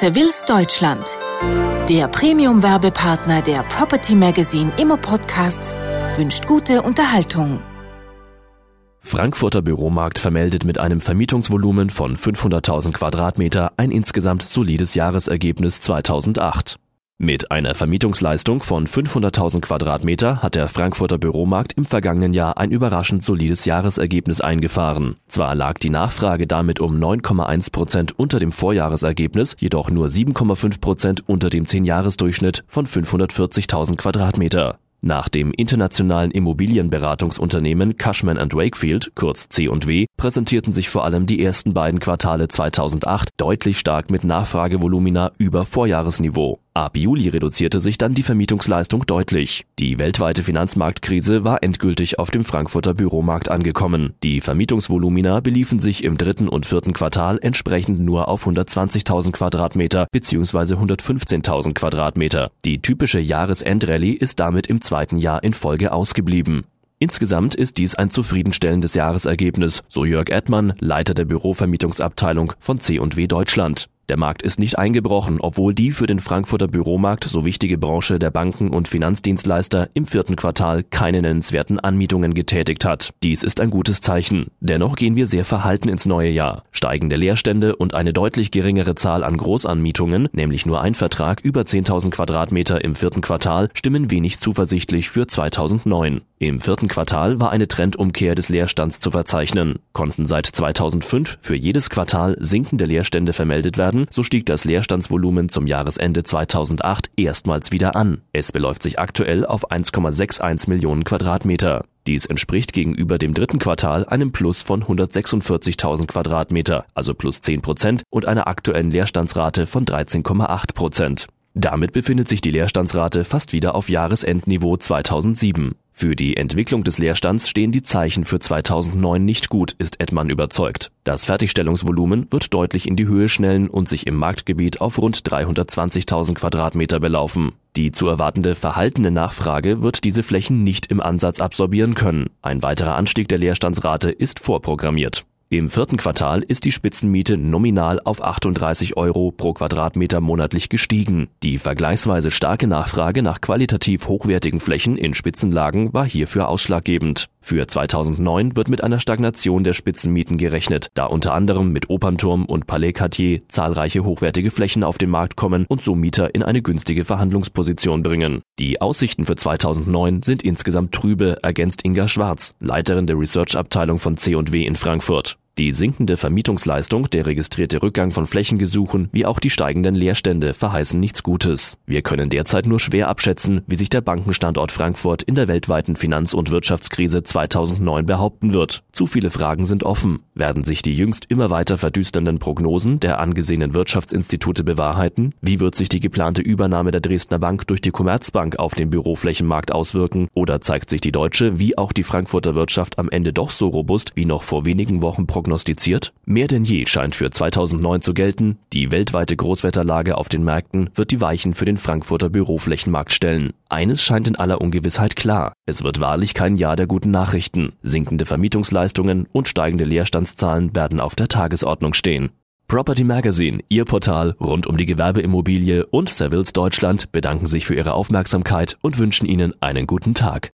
Sevilles Deutschland, der Premium-Werbepartner der Property Magazine Immo Podcasts, wünscht gute Unterhaltung. Frankfurter Büromarkt vermeldet mit einem Vermietungsvolumen von 500.000 Quadratmeter ein insgesamt solides Jahresergebnis 2008. Mit einer Vermietungsleistung von 500.000 Quadratmeter hat der Frankfurter Büromarkt im vergangenen Jahr ein überraschend solides Jahresergebnis eingefahren. Zwar lag die Nachfrage damit um 9,1 Prozent unter dem Vorjahresergebnis, jedoch nur 7,5 Prozent unter dem 10-Jahres-Durchschnitt von 540.000 Quadratmeter. Nach dem internationalen Immobilienberatungsunternehmen Cushman Wakefield, kurz C&W, präsentierten sich vor allem die ersten beiden Quartale 2008 deutlich stark mit Nachfragevolumina über Vorjahresniveau. Ab Juli reduzierte sich dann die Vermietungsleistung deutlich. Die weltweite Finanzmarktkrise war endgültig auf dem Frankfurter Büromarkt angekommen. Die Vermietungsvolumina beliefen sich im dritten und vierten Quartal entsprechend nur auf 120.000 Quadratmeter bzw. 115.000 Quadratmeter. Die typische Jahresendrallye ist damit im zweiten Jahr in Folge ausgeblieben. Insgesamt ist dies ein zufriedenstellendes Jahresergebnis, so Jörg Edmann, Leiter der Bürovermietungsabteilung von C&W Deutschland. Der Markt ist nicht eingebrochen, obwohl die für den Frankfurter Büromarkt so wichtige Branche der Banken und Finanzdienstleister im vierten Quartal keine nennenswerten Anmietungen getätigt hat. Dies ist ein gutes Zeichen. Dennoch gehen wir sehr verhalten ins neue Jahr. Steigende Leerstände und eine deutlich geringere Zahl an Großanmietungen, nämlich nur ein Vertrag über 10.000 Quadratmeter im vierten Quartal, stimmen wenig zuversichtlich für 2009. Im vierten Quartal war eine Trendumkehr des Leerstands zu verzeichnen. Konnten seit 2005 für jedes Quartal sinkende Leerstände vermeldet werden, werden, so stieg das Leerstandsvolumen zum Jahresende 2008 erstmals wieder an. Es beläuft sich aktuell auf 1,61 Millionen Quadratmeter. Dies entspricht gegenüber dem dritten Quartal einem Plus von 146.000 Quadratmeter, also plus 10 Prozent und einer aktuellen Leerstandsrate von 13,8 Prozent. Damit befindet sich die Leerstandsrate fast wieder auf Jahresendniveau 2007. Für die Entwicklung des Leerstands stehen die Zeichen für 2009 nicht gut, ist Edmann überzeugt. Das Fertigstellungsvolumen wird deutlich in die Höhe schnellen und sich im Marktgebiet auf rund 320.000 Quadratmeter belaufen. Die zu erwartende verhaltene Nachfrage wird diese Flächen nicht im Ansatz absorbieren können. Ein weiterer Anstieg der Leerstandsrate ist vorprogrammiert. Im vierten Quartal ist die Spitzenmiete nominal auf 38 Euro pro Quadratmeter monatlich gestiegen. Die vergleichsweise starke Nachfrage nach qualitativ hochwertigen Flächen in Spitzenlagen war hierfür ausschlaggebend. Für 2009 wird mit einer Stagnation der Spitzenmieten gerechnet, da unter anderem mit Opernturm und Palais Cartier zahlreiche hochwertige Flächen auf den Markt kommen und so Mieter in eine günstige Verhandlungsposition bringen. Die Aussichten für 2009 sind insgesamt trübe, ergänzt Inga Schwarz, Leiterin der Research-Abteilung von C&W in Frankfurt. Die sinkende Vermietungsleistung, der registrierte Rückgang von Flächengesuchen wie auch die steigenden Leerstände verheißen nichts Gutes. Wir können derzeit nur schwer abschätzen, wie sich der Bankenstandort Frankfurt in der weltweiten Finanz- und Wirtschaftskrise 2009 behaupten wird. Zu viele Fragen sind offen. Werden sich die jüngst immer weiter verdüsternden Prognosen der angesehenen Wirtschaftsinstitute bewahrheiten? Wie wird sich die geplante Übernahme der Dresdner Bank durch die Commerzbank auf den Büroflächenmarkt auswirken? Oder zeigt sich die deutsche wie auch die Frankfurter Wirtschaft am Ende doch so robust wie noch vor wenigen Wochen prognostiziert? Prognostiziert? Mehr denn je scheint für 2009 zu gelten, die weltweite Großwetterlage auf den Märkten wird die Weichen für den Frankfurter Büroflächenmarkt stellen. Eines scheint in aller Ungewissheit klar. Es wird wahrlich kein Jahr der guten Nachrichten. Sinkende Vermietungsleistungen und steigende Leerstandszahlen werden auf der Tagesordnung stehen. Property Magazine, Ihr Portal rund um die Gewerbeimmobilie und Savills Deutschland bedanken sich für Ihre Aufmerksamkeit und wünschen Ihnen einen guten Tag.